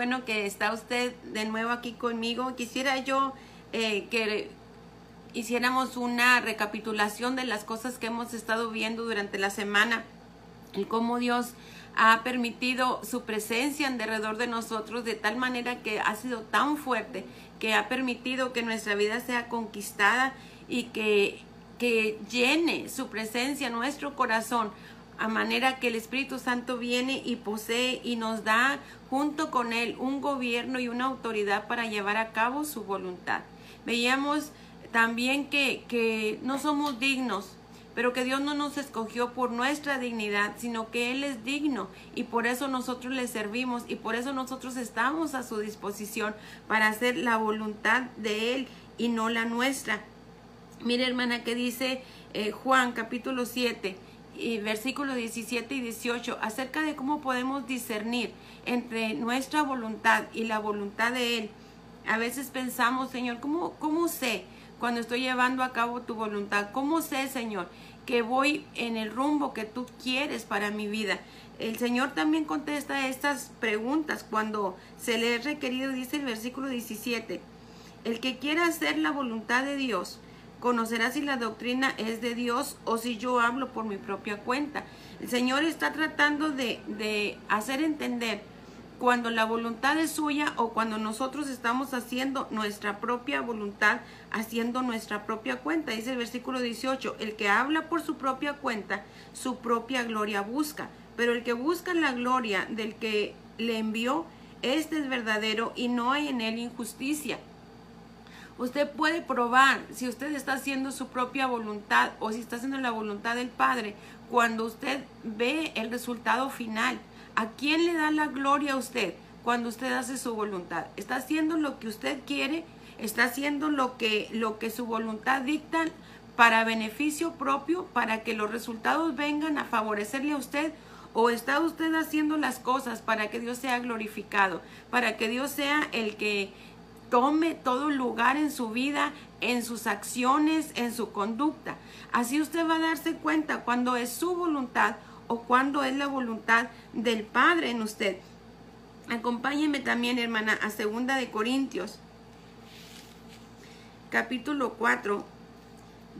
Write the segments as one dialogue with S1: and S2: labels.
S1: bueno que está usted de nuevo aquí conmigo. Quisiera yo eh, que hiciéramos una recapitulación de las cosas que hemos estado viendo durante la semana y cómo Dios ha permitido su presencia en derredor de nosotros de tal manera que ha sido tan fuerte que ha permitido que nuestra vida sea conquistada y que, que llene su presencia nuestro corazón a manera que el Espíritu Santo viene y posee y nos da junto con él un gobierno y una autoridad para llevar a cabo su voluntad. Veíamos también que, que no somos dignos pero que Dios no nos escogió por nuestra dignidad, sino que Él es digno y por eso nosotros le servimos y por eso nosotros estamos a su disposición para hacer la voluntad de Él y no la nuestra. Mire hermana que dice eh, Juan capítulo 7 y versículos 17 y 18 acerca de cómo podemos discernir entre nuestra voluntad y la voluntad de Él. A veces pensamos, Señor, ¿cómo, cómo sé? cuando estoy llevando a cabo tu voluntad. ¿Cómo sé, Señor, que voy en el rumbo que tú quieres para mi vida? El Señor también contesta estas preguntas cuando se le es requerido, dice el versículo 17, el que quiera hacer la voluntad de Dios, conocerá si la doctrina es de Dios o si yo hablo por mi propia cuenta. El Señor está tratando de, de hacer entender cuando la voluntad es suya o cuando nosotros estamos haciendo nuestra propia voluntad, haciendo nuestra propia cuenta. Dice el versículo 18, el que habla por su propia cuenta, su propia gloria busca, pero el que busca la gloria del que le envió, este es verdadero y no hay en él injusticia. Usted puede probar si usted está haciendo su propia voluntad o si está haciendo la voluntad del Padre cuando usted ve el resultado final ¿A quién le da la gloria a usted cuando usted hace su voluntad? ¿Está haciendo lo que usted quiere? ¿Está haciendo lo que, lo que su voluntad dicta para beneficio propio, para que los resultados vengan a favorecerle a usted? ¿O está usted haciendo las cosas para que Dios sea glorificado, para que Dios sea el que tome todo lugar en su vida, en sus acciones, en su conducta? Así usted va a darse cuenta cuando es su voluntad o cuando es la voluntad del Padre en usted. Acompáñeme también, hermana, a segunda de Corintios, capítulo 4,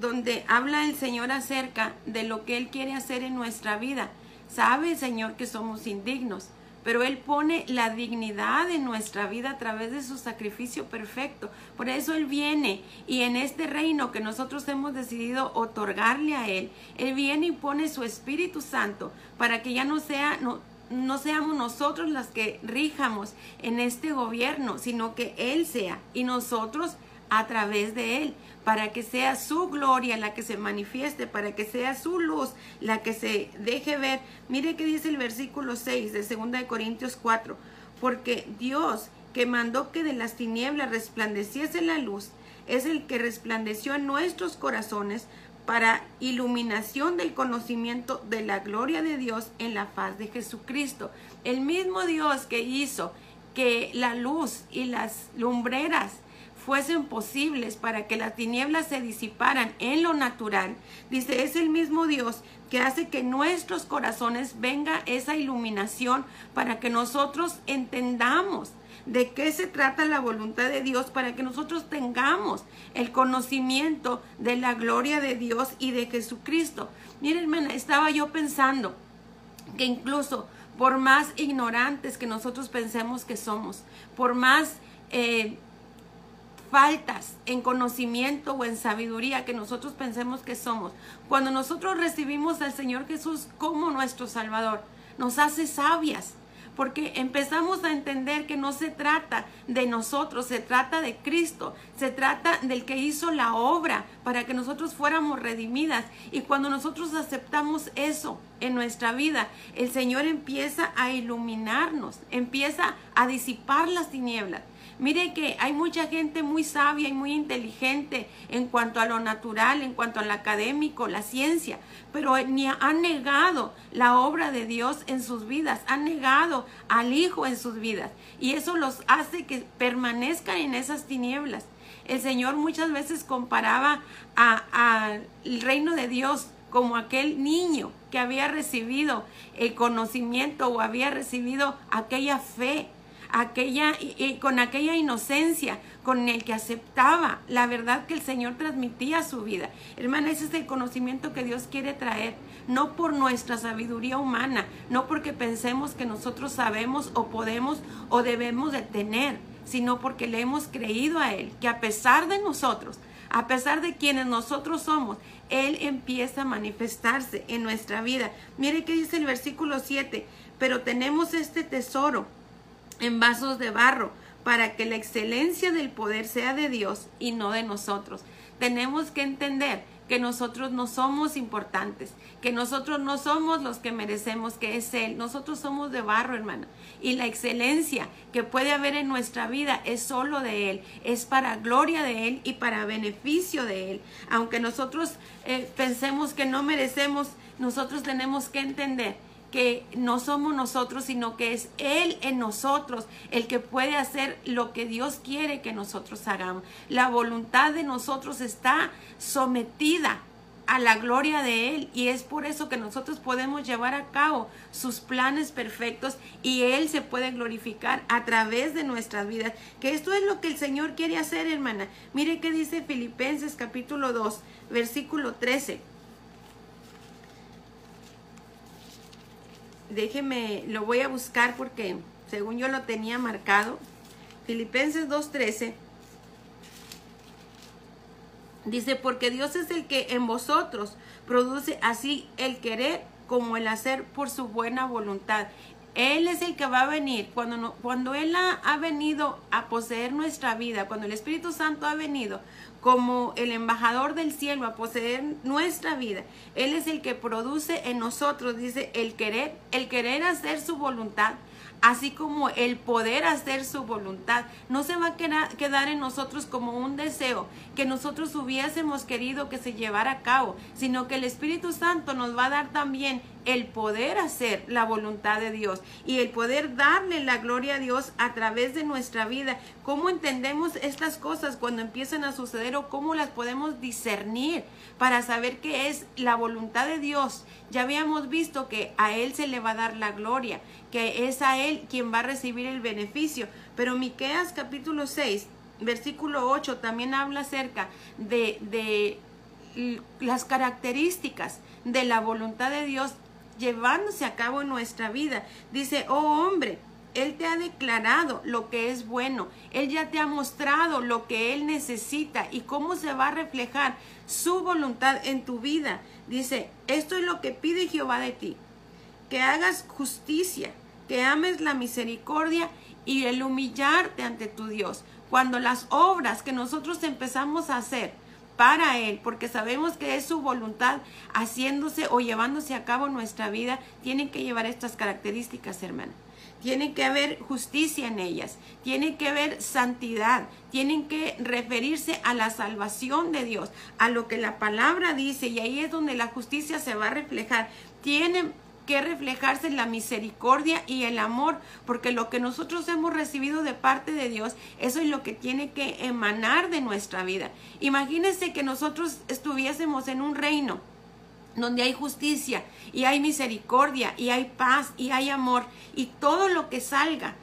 S1: donde habla el Señor acerca de lo que Él quiere hacer en nuestra vida. Sabe, Señor, que somos indignos pero Él pone la dignidad en nuestra vida a través de su sacrificio perfecto. Por eso Él viene y en este reino que nosotros hemos decidido otorgarle a Él, Él viene y pone su Espíritu Santo para que ya no sea... No, no seamos nosotros las que rijamos en este gobierno, sino que Él sea y nosotros a través de Él, para que sea su gloria la que se manifieste, para que sea su luz la que se deje ver. Mire que dice el versículo 6 de 2 de Corintios 4, porque Dios que mandó que de las tinieblas resplandeciese la luz, es el que resplandeció en nuestros corazones para iluminación del conocimiento de la gloria de Dios en la faz de Jesucristo. El mismo Dios que hizo que la luz y las lumbreras fuesen posibles para que las tinieblas se disiparan en lo natural, dice, es el mismo Dios que hace que nuestros corazones venga esa iluminación para que nosotros entendamos de qué se trata la voluntad de Dios, para que nosotros tengamos el conocimiento de la gloria de Dios y de Jesucristo. Miren, hermana, estaba yo pensando que incluso por más ignorantes que nosotros pensemos que somos, por más... Eh, faltas en conocimiento o en sabiduría que nosotros pensemos que somos. Cuando nosotros recibimos al Señor Jesús como nuestro Salvador, nos hace sabias, porque empezamos a entender que no se trata de nosotros, se trata de Cristo, se trata del que hizo la obra para que nosotros fuéramos redimidas. Y cuando nosotros aceptamos eso en nuestra vida, el Señor empieza a iluminarnos, empieza a disipar las tinieblas. Mire que hay mucha gente muy sabia y muy inteligente en cuanto a lo natural, en cuanto al académico, la ciencia, pero ni han negado la obra de Dios en sus vidas, han negado al Hijo en sus vidas y eso los hace que permanezcan en esas tinieblas. El Señor muchas veces comparaba al reino de Dios como aquel niño que había recibido el conocimiento o había recibido aquella fe aquella, y, con aquella inocencia con el que aceptaba la verdad que el Señor transmitía a su vida. Hermana, ese es el conocimiento que Dios quiere traer, no por nuestra sabiduría humana, no porque pensemos que nosotros sabemos o podemos o debemos de tener, sino porque le hemos creído a Él, que a pesar de nosotros, a pesar de quienes nosotros somos, Él empieza a manifestarse en nuestra vida. Mire qué dice el versículo 7, pero tenemos este tesoro en vasos de barro para que la excelencia del poder sea de Dios y no de nosotros. Tenemos que entender que nosotros no somos importantes, que nosotros no somos los que merecemos, que es Él. Nosotros somos de barro, hermana. Y la excelencia que puede haber en nuestra vida es solo de Él, es para gloria de Él y para beneficio de Él. Aunque nosotros eh, pensemos que no merecemos, nosotros tenemos que entender que no somos nosotros, sino que es Él en nosotros el que puede hacer lo que Dios quiere que nosotros hagamos. La voluntad de nosotros está sometida a la gloria de Él y es por eso que nosotros podemos llevar a cabo sus planes perfectos y Él se puede glorificar a través de nuestras vidas. Que esto es lo que el Señor quiere hacer, hermana. Mire qué dice Filipenses capítulo 2, versículo 13. Déjeme, lo voy a buscar porque según yo lo tenía marcado. Filipenses 2.13 dice, porque Dios es el que en vosotros produce así el querer como el hacer por su buena voluntad. Él es el que va a venir. Cuando, cuando Él ha, ha, venido a poseer nuestra vida, cuando el Espíritu Santo ha venido como el embajador del cielo a poseer nuestra vida, Él es el que produce en nosotros, dice, el querer, el querer hacer su voluntad así como el poder hacer su voluntad. No se va a quedar en nosotros como un deseo que nosotros hubiésemos querido que se llevara a cabo, sino que el Espíritu Santo nos va a dar también el poder hacer la voluntad de Dios y el poder darle la gloria a Dios a través de nuestra vida. ¿Cómo entendemos estas cosas cuando empiezan a suceder o cómo las podemos discernir para saber qué es la voluntad de Dios? Ya habíamos visto que a Él se le va a dar la gloria, que es a Él quien va a recibir el beneficio. Pero Miqueas capítulo 6, versículo 8 también habla acerca de, de las características de la voluntad de Dios llevándose a cabo en nuestra vida. Dice, oh hombre, Él te ha declarado lo que es bueno. Él ya te ha mostrado lo que Él necesita y cómo se va a reflejar su voluntad en tu vida. Dice, esto es lo que pide Jehová de ti, que hagas justicia, que ames la misericordia y el humillarte ante tu Dios. Cuando las obras que nosotros empezamos a hacer, para Él, porque sabemos que es su voluntad haciéndose o llevándose a cabo nuestra vida, tienen que llevar estas características, hermano. Tiene que haber justicia en ellas, tiene que haber santidad, tienen que referirse a la salvación de Dios, a lo que la palabra dice, y ahí es donde la justicia se va a reflejar. Tienen que reflejarse la misericordia y el amor, porque lo que nosotros hemos recibido de parte de Dios, eso es lo que tiene que emanar de nuestra vida. Imagínense que nosotros estuviésemos en un reino donde hay justicia y hay misericordia y hay paz y hay amor y todo lo que salga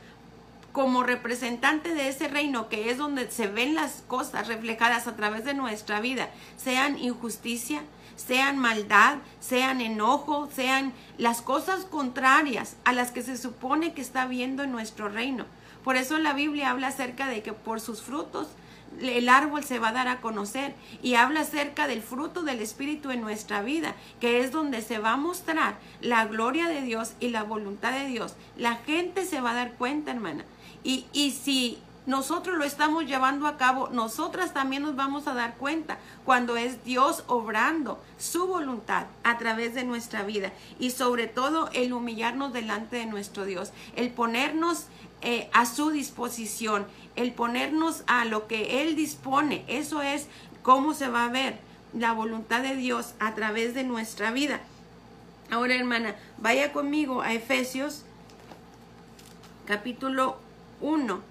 S1: como representante de ese reino que es donde se ven las cosas reflejadas a través de nuestra vida, sean injusticia, sean maldad, sean enojo, sean las cosas contrarias a las que se supone que está viendo en nuestro reino. Por eso la Biblia habla acerca de que por sus frutos el árbol se va a dar a conocer y habla acerca del fruto del Espíritu en nuestra vida, que es donde se va a mostrar la gloria de Dios y la voluntad de Dios. La gente se va a dar cuenta, hermana. Y, si nosotros lo estamos llevando a cabo, nosotras también nos vamos a dar cuenta cuando es Dios obrando su voluntad a través de nuestra vida y sobre todo el humillarnos delante de nuestro Dios, el ponernos eh, a su disposición, el ponernos a lo que Él dispone, eso es cómo se va a ver la voluntad de Dios a través de nuestra vida. Ahora, hermana, vaya conmigo a Efesios capítulo 1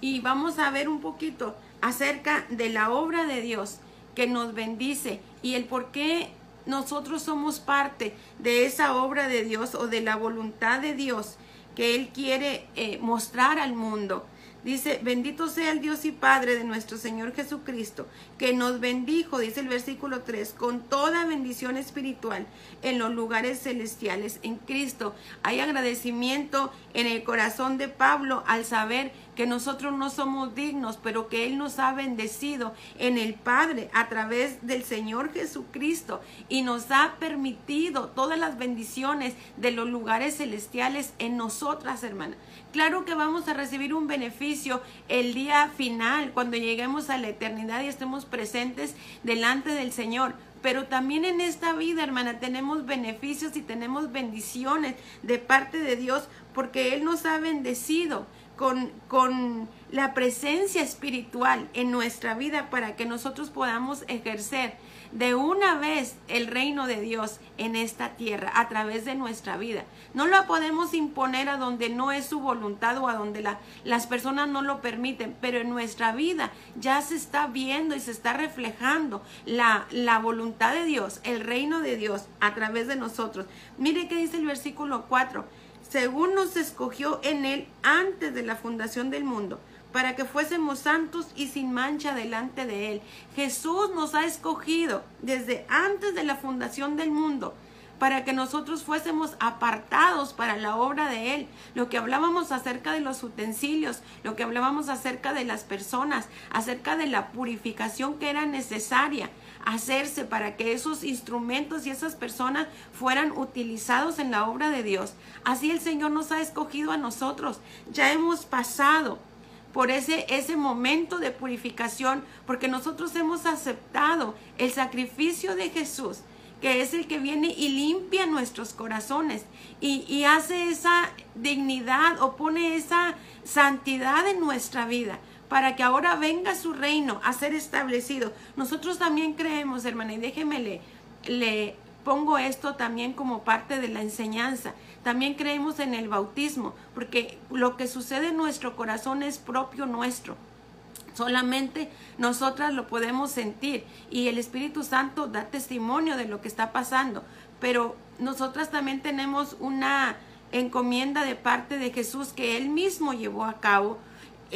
S1: y vamos a ver un poquito acerca de la obra de Dios que nos bendice y el por qué nosotros somos parte de esa obra de Dios o de la voluntad de Dios que Él quiere eh, mostrar al mundo. Dice, bendito sea el Dios y Padre de nuestro Señor Jesucristo, que nos bendijo, dice el versículo 3, con toda bendición espiritual en los lugares celestiales en Cristo. Hay agradecimiento en el corazón de Pablo al saber que nosotros no somos dignos, pero que Él nos ha bendecido en el Padre a través del Señor Jesucristo y nos ha permitido todas las bendiciones de los lugares celestiales en nosotras, hermanas. Claro que vamos a recibir un beneficio el día final, cuando lleguemos a la eternidad y estemos presentes delante del Señor. Pero también en esta vida, hermana, tenemos beneficios y tenemos bendiciones de parte de Dios porque Él nos ha bendecido con, con la presencia espiritual en nuestra vida para que nosotros podamos ejercer de una vez el reino de Dios en esta tierra a través de nuestra vida. No lo podemos imponer a donde no es su voluntad o a donde la, las personas no lo permiten, pero en nuestra vida ya se está viendo y se está reflejando la, la voluntad de Dios, el reino de Dios a través de nosotros. Mire qué dice el versículo 4. Según nos escogió en él antes de la fundación del mundo para que fuésemos santos y sin mancha delante de Él. Jesús nos ha escogido desde antes de la fundación del mundo para que nosotros fuésemos apartados para la obra de Él. Lo que hablábamos acerca de los utensilios, lo que hablábamos acerca de las personas, acerca de la purificación que era necesaria hacerse para que esos instrumentos y esas personas fueran utilizados en la obra de Dios. Así el Señor nos ha escogido a nosotros. Ya hemos pasado por ese, ese momento de purificación, porque nosotros hemos aceptado el sacrificio de Jesús, que es el que viene y limpia nuestros corazones y, y hace esa dignidad o pone esa santidad en nuestra vida para que ahora venga su reino a ser establecido. Nosotros también creemos, hermana, y déjeme le, le pongo esto también como parte de la enseñanza. También creemos en el bautismo, porque lo que sucede en nuestro corazón es propio nuestro. Solamente nosotras lo podemos sentir y el Espíritu Santo da testimonio de lo que está pasando. Pero nosotras también tenemos una encomienda de parte de Jesús que él mismo llevó a cabo,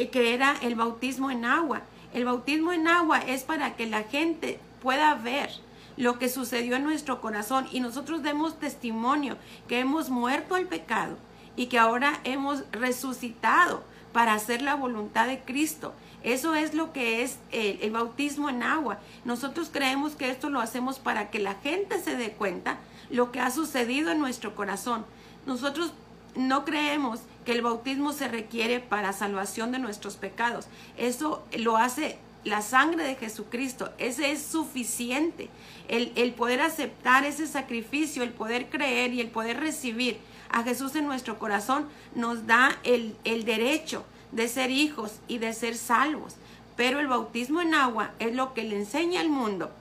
S1: que era el bautismo en agua. El bautismo en agua es para que la gente pueda ver lo que sucedió en nuestro corazón y nosotros demos testimonio que hemos muerto al pecado y que ahora hemos resucitado para hacer la voluntad de Cristo. Eso es lo que es el, bautismo en agua. Nosotros creemos que esto lo hacemos para que la gente se dé cuenta lo que ha sucedido en nuestro corazón. Nosotros no creemos que el bautismo se requiere para salvación de nuestros pecados. Eso lo hace la sangre de Jesucristo. Ese es suficiente. El, el, poder aceptar ese sacrificio, el poder creer y el poder recibir a Jesús en nuestro corazón nos da el, el derecho de ser hijos y de ser salvos. Pero el bautismo en agua es lo que le enseña al mundo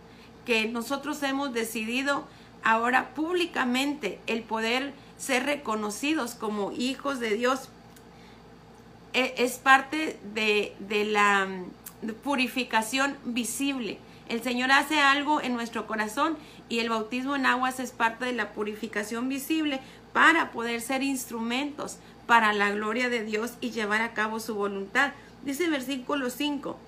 S1: que nosotros hemos decidido ahora públicamente el poder ser reconocidos como hijos de Dios. E, es parte de, de la purificación visible. El Señor hace algo en nuestro corazón y el bautismo en aguas es parte de la purificación visible para poder ser instrumentos para la gloria de Dios y llevar a cabo su voluntad. Dice el versículo 5.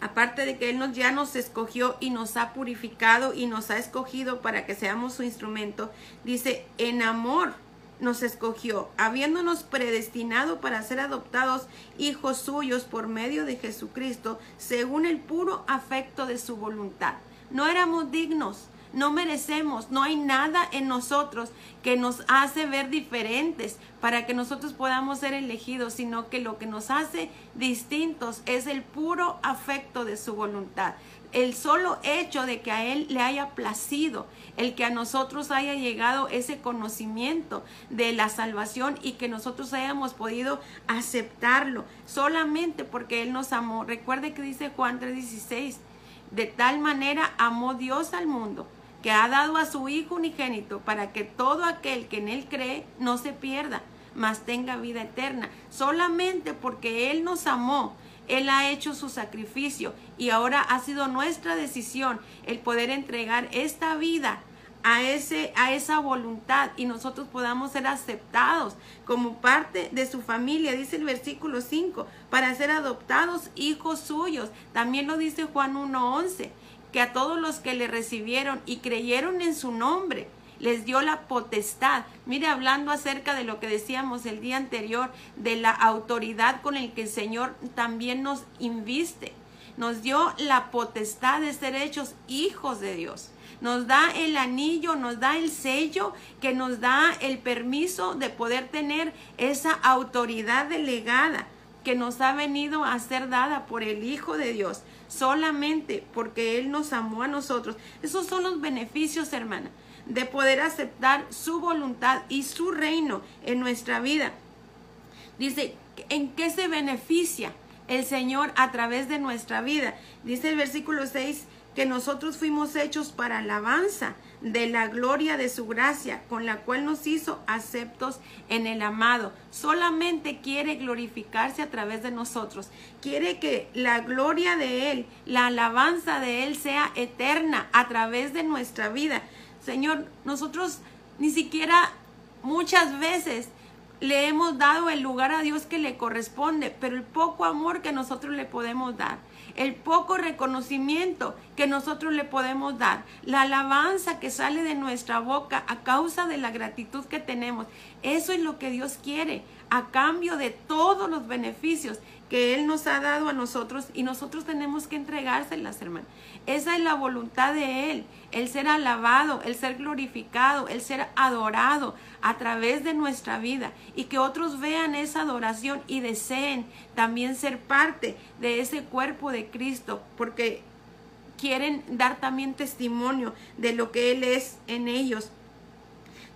S1: Aparte de que Él nos, ya nos escogió y nos ha purificado y nos ha escogido para que seamos su instrumento, dice, en amor nos escogió, habiéndonos predestinado para ser adoptados hijos suyos por medio de Jesucristo, según el puro afecto de su voluntad. No éramos dignos, no merecemos, no hay nada en nosotros que nos hace ver diferentes para que nosotros podamos ser elegidos, sino que lo que nos hace distintos es el puro afecto de su voluntad el solo hecho de que a Él le haya placido, el que a nosotros haya llegado ese conocimiento de la salvación y que nosotros hayamos podido aceptarlo solamente porque Él nos amó. Recuerde que dice Juan 3:16, de tal manera amó Dios al mundo que ha dado a su Hijo unigénito para que todo aquel que en Él cree no se pierda, mas tenga vida eterna. Solamente porque Él nos amó él ha hecho su sacrificio y ahora ha sido nuestra decisión el poder entregar esta vida a, ese, a esa voluntad y nosotros podamos ser aceptados como parte de su familia, dice el versículo 5, para ser adoptados hijos suyos. También lo dice Juan 1.11, que a todos los que le recibieron y creyeron en su nombre, les dio la potestad. Mire, hablando acerca de lo que decíamos el día anterior, de la autoridad con el que el Señor también nos inviste. Nos dio la potestad de ser hechos hijos de Dios. Nos da el anillo, nos da el sello que nos da el permiso de poder tener esa autoridad delegada que nos ha venido a ser dada por el Hijo de Dios, solamente porque Él nos amó a nosotros. Esos son los beneficios, hermana de poder aceptar su voluntad y su reino en nuestra vida. Dice, ¿en qué se beneficia el Señor a través de nuestra vida? Dice el versículo 6 que nosotros fuimos hechos para alabanza de la gloria de su gracia, con la cual nos hizo aceptos en el amado. Solamente quiere glorificarse a través de nosotros. Quiere que la gloria de Él, la alabanza de Él sea eterna a través de nuestra vida. Señor, nosotros ni siquiera muchas veces le hemos dado el lugar a Dios que le corresponde, pero el poco amor que nosotros le podemos dar, el poco reconocimiento que nosotros le podemos dar, la alabanza que sale de nuestra boca a causa de la gratitud que tenemos, eso es lo que Dios quiere a cambio de todos los beneficios que Él nos ha dado a nosotros y nosotros tenemos que entregárselas, hermano. Esa es la voluntad de Él, el ser alabado, el ser glorificado, el ser adorado a través de nuestra vida y que otros vean esa adoración y deseen también ser parte de ese cuerpo de Cristo, porque quieren dar también testimonio de lo que Él es en ellos.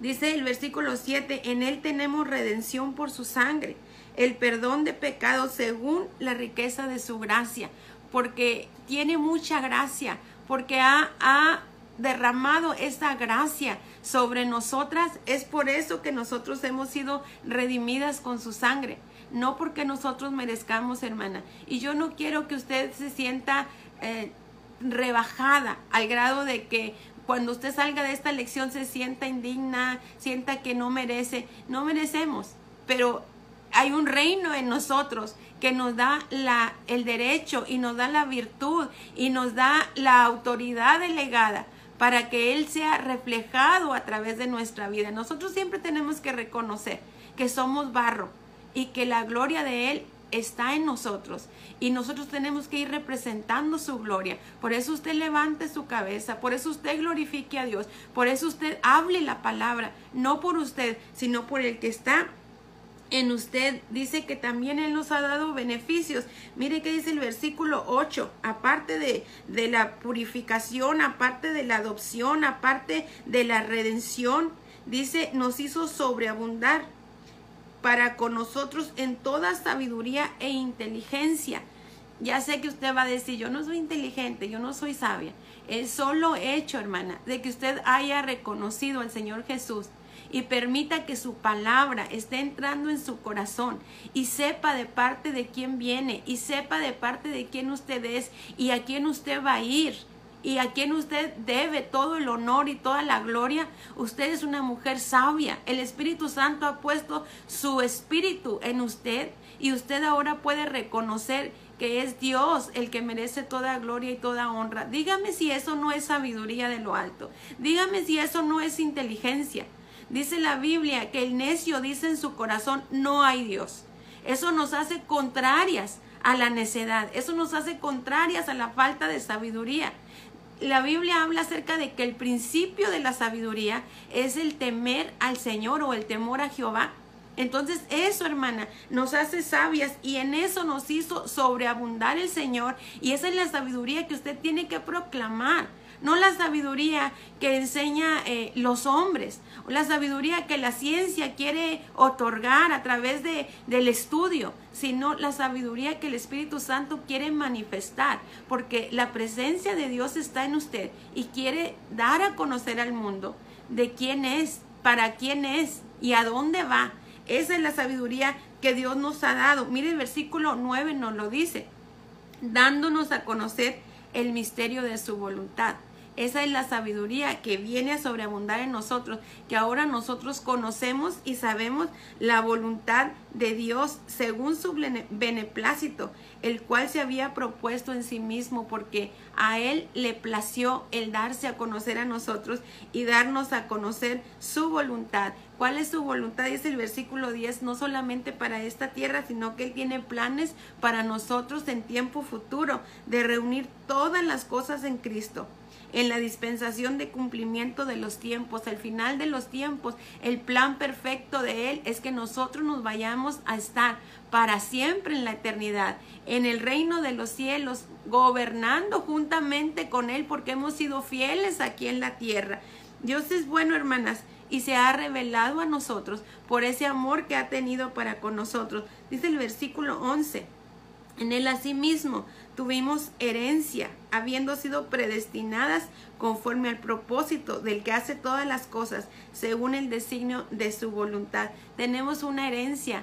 S1: Dice el versículo 7, en Él tenemos redención por su sangre, el perdón de pecados según la riqueza de su gracia porque tiene mucha gracia, porque ha, derramado esa gracia sobre nosotras. Es por eso que nosotros hemos sido redimidas con su sangre, no porque nosotros merezcamos, hermana. Y yo no quiero que usted se sienta eh, rebajada al grado de que cuando usted salga de esta lección se sienta indigna, sienta que no merece. No merecemos, pero hay un reino en nosotros que nos da el derecho y nos da la virtud y nos da la autoridad delegada para que Él sea reflejado a través de nuestra vida. Nosotros siempre tenemos que reconocer que somos barro y que la gloria de Él está en nosotros y nosotros tenemos que ir representando su gloria. Por eso usted levante su cabeza, por eso usted glorifique a Dios, por eso usted hable la palabra, no por usted, sino por el que está en usted. Dice que también Él nos ha dado beneficios. Mire que dice el versículo 8, aparte de, de la purificación, aparte de la adopción, aparte de la redención, dice, nos hizo sobreabundar para con nosotros en toda sabiduría e inteligencia. Ya sé que usted va a decir, yo no soy inteligente, yo no soy sabia. Es solo hecho, hermana, de que usted haya reconocido al Señor Jesús y permita que su palabra esté entrando en su corazón y sepa de parte de quién viene y sepa de parte de quién usted es y a quién usted va a ir y a quién usted debe todo el honor y toda la gloria. Usted es una mujer sabia. El Espíritu Santo ha puesto su espíritu en usted y usted ahora puede reconocer que es Dios el que merece toda gloria y toda honra. Dígame si eso no es sabiduría de lo alto. Dígame si eso no es inteligencia. Dice la Biblia que el necio dice en su corazón, no hay Dios. Eso nos hace contrarias a la necedad, eso nos hace contrarias a la falta de sabiduría. La Biblia habla acerca de que el principio de la sabiduría es el temer al Señor o el temor a Jehová. Entonces eso, hermana, nos hace sabias y en eso nos hizo sobreabundar el Señor y esa es la sabiduría que usted tiene que proclamar no la sabiduría que enseña eh, los hombres, la sabiduría que la ciencia quiere otorgar a través de, del estudio, sino la sabiduría que el Espíritu Santo quiere manifestar, porque la presencia de Dios está en usted y quiere dar a conocer al mundo de quién es, para quién es y a dónde va. Esa es la sabiduría que Dios nos ha dado. Mire el versículo 9 nos lo dice, dándonos a conocer el misterio de su voluntad Esa es la sabiduría que viene a sobreabundar en nosotros, que ahora nosotros conocemos y sabemos la voluntad de Dios según su beneplácito, el cual se había propuesto en sí mismo, porque a Él le plació el darse a conocer a nosotros y darnos a conocer su voluntad. ¿Cuál es su voluntad? Dice el versículo 10, no solamente para esta tierra, sino que Él tiene planes para nosotros en tiempo futuro, de reunir todas las cosas en Cristo en la dispensación de cumplimiento de los tiempos, al final de los tiempos, el plan perfecto de Él es que nosotros nos vayamos a estar para siempre en la eternidad, en el reino de los cielos, gobernando juntamente con Él porque hemos sido fieles aquí en la tierra. Dios es bueno, hermanas, y se ha revelado a nosotros por ese amor que ha tenido para con nosotros. Dice el versículo 11. En él asimismo tuvimos herencia, habiendo sido predestinadas conforme al propósito del que hace todas las cosas, según el designio de su voluntad. Tenemos una herencia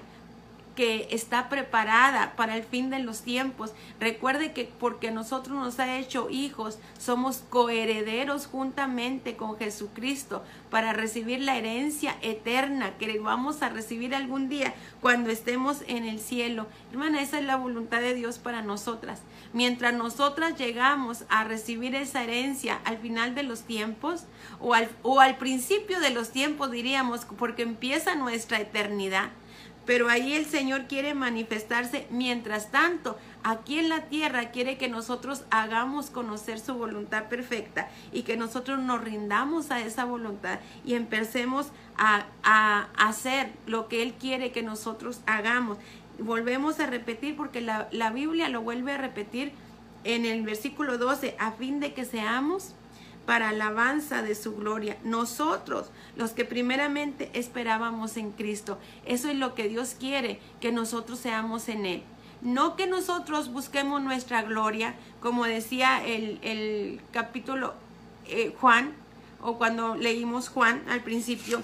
S1: que está preparada para el fin de los tiempos. Recuerde que porque nosotros nos ha hecho hijos, somos coherederos juntamente con Jesucristo para recibir la herencia eterna que vamos a recibir algún día cuando estemos en el cielo. Hermana, esa es la voluntad de Dios para nosotras. Mientras nosotras llegamos a recibir esa herencia al final de los tiempos o al, o al principio de los tiempos, diríamos, porque empieza nuestra eternidad pero ahí el Señor quiere manifestarse. Mientras tanto, aquí en la tierra quiere que nosotros hagamos conocer su voluntad perfecta y que nosotros nos rindamos a esa voluntad y empecemos a, hacer lo que Él quiere que nosotros hagamos. Volvemos a repetir porque la, la Biblia lo vuelve a repetir en el versículo 12, a fin de que seamos para alabanza de su gloria. Nosotros, los que primeramente esperábamos en Cristo. Eso es lo que Dios quiere, que nosotros seamos en Él. No que nosotros busquemos nuestra gloria, como decía el, capítulo eh, Juan, o cuando leímos Juan al principio,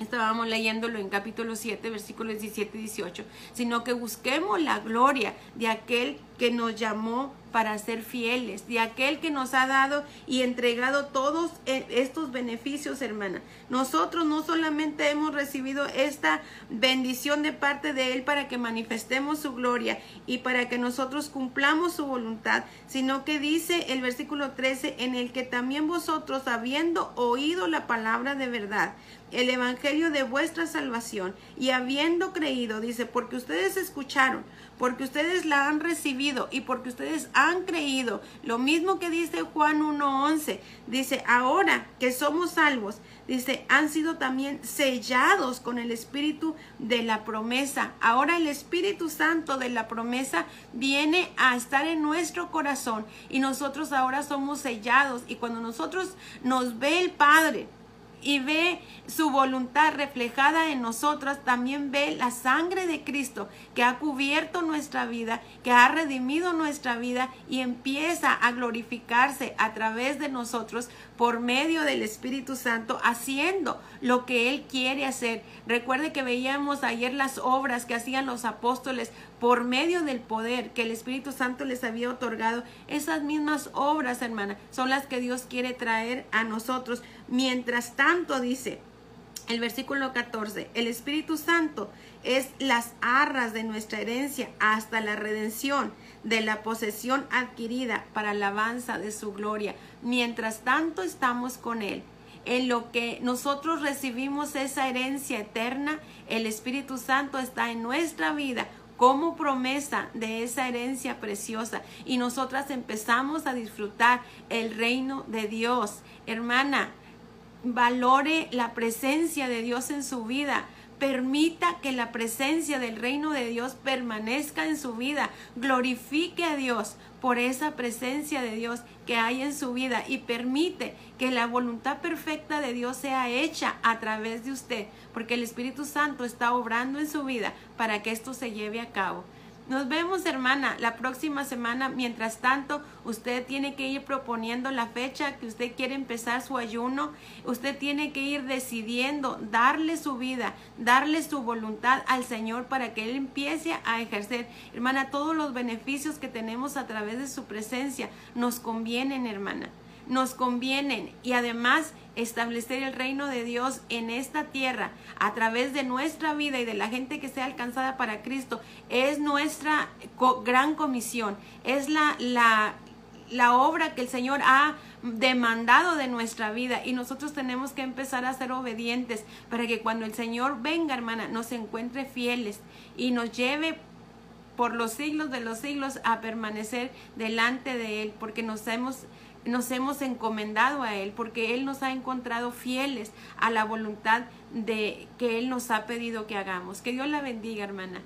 S1: estábamos leyéndolo en capítulo 7, versículos 17 y 18, sino que busquemos la gloria de aquel que nos llamó para ser fieles, de aquel que nos ha dado y entregado todos eh, estos beneficios, hermana. Nosotros no solamente hemos recibido esta bendición de parte de Él para que manifestemos su gloria y para que nosotros cumplamos su voluntad, sino que dice el versículo 13, en el que también vosotros, habiendo oído la palabra de verdad, el evangelio de vuestra salvación y habiendo creído, dice, porque ustedes escucharon, porque ustedes la han recibido y porque ustedes han creído. Lo mismo que dice Juan 1.11, dice, ahora que somos salvos, dice, han sido también sellados con el Espíritu de la promesa. Ahora el Espíritu Santo de la promesa viene a estar en nuestro corazón y nosotros ahora somos sellados y cuando nosotros nos ve el Padre, y ve su voluntad reflejada en nosotras, también ve la sangre de Cristo que ha cubierto nuestra vida, que ha redimido nuestra vida y empieza a glorificarse a través de nosotros por medio del Espíritu Santo, haciendo lo que Él quiere hacer. Recuerde que veíamos ayer las obras que hacían los apóstoles por medio del poder que el Espíritu Santo les había otorgado. Esas mismas obras, hermana, son las que Dios quiere traer a nosotros. Mientras tanto, dice el versículo 14, el Espíritu Santo es las arras de nuestra herencia hasta la redención de la posesión adquirida para alabanza de su gloria. Mientras tanto estamos con Él. En lo que nosotros recibimos esa herencia eterna, el Espíritu Santo está en nuestra vida como promesa de esa herencia preciosa y nosotras empezamos a disfrutar el reino de Dios. Hermana, valore la presencia de Dios en su vida. Permita que la presencia del reino de Dios permanezca en su vida. Glorifique a Dios por esa presencia de Dios que hay en su vida y permite que la voluntad perfecta de Dios sea hecha a través de usted, porque el Espíritu Santo está obrando en su vida para que esto se lleve a cabo. Nos vemos, hermana, la próxima semana. Mientras tanto, usted tiene que ir proponiendo la fecha que usted quiere empezar su ayuno. Usted tiene que ir decidiendo darle su vida, darle su voluntad al Señor para que Él empiece a ejercer. Hermana, todos los beneficios que tenemos a través de su presencia nos convienen, hermana. Nos convienen. Y además establecer el reino de Dios en esta tierra a través de nuestra vida y de la gente que sea alcanzada para Cristo es nuestra gran comisión, es la, la, la obra que el Señor ha demandado de nuestra vida. Y nosotros tenemos que empezar a ser obedientes para que cuando el Señor venga, hermana, nos encuentre fieles y nos lleve por los siglos de los siglos a permanecer delante de Él, porque nos hemos nos hemos encomendado a Él, porque Él nos ha encontrado fieles a la voluntad de que Él nos ha pedido que hagamos. Que Dios la bendiga, hermana.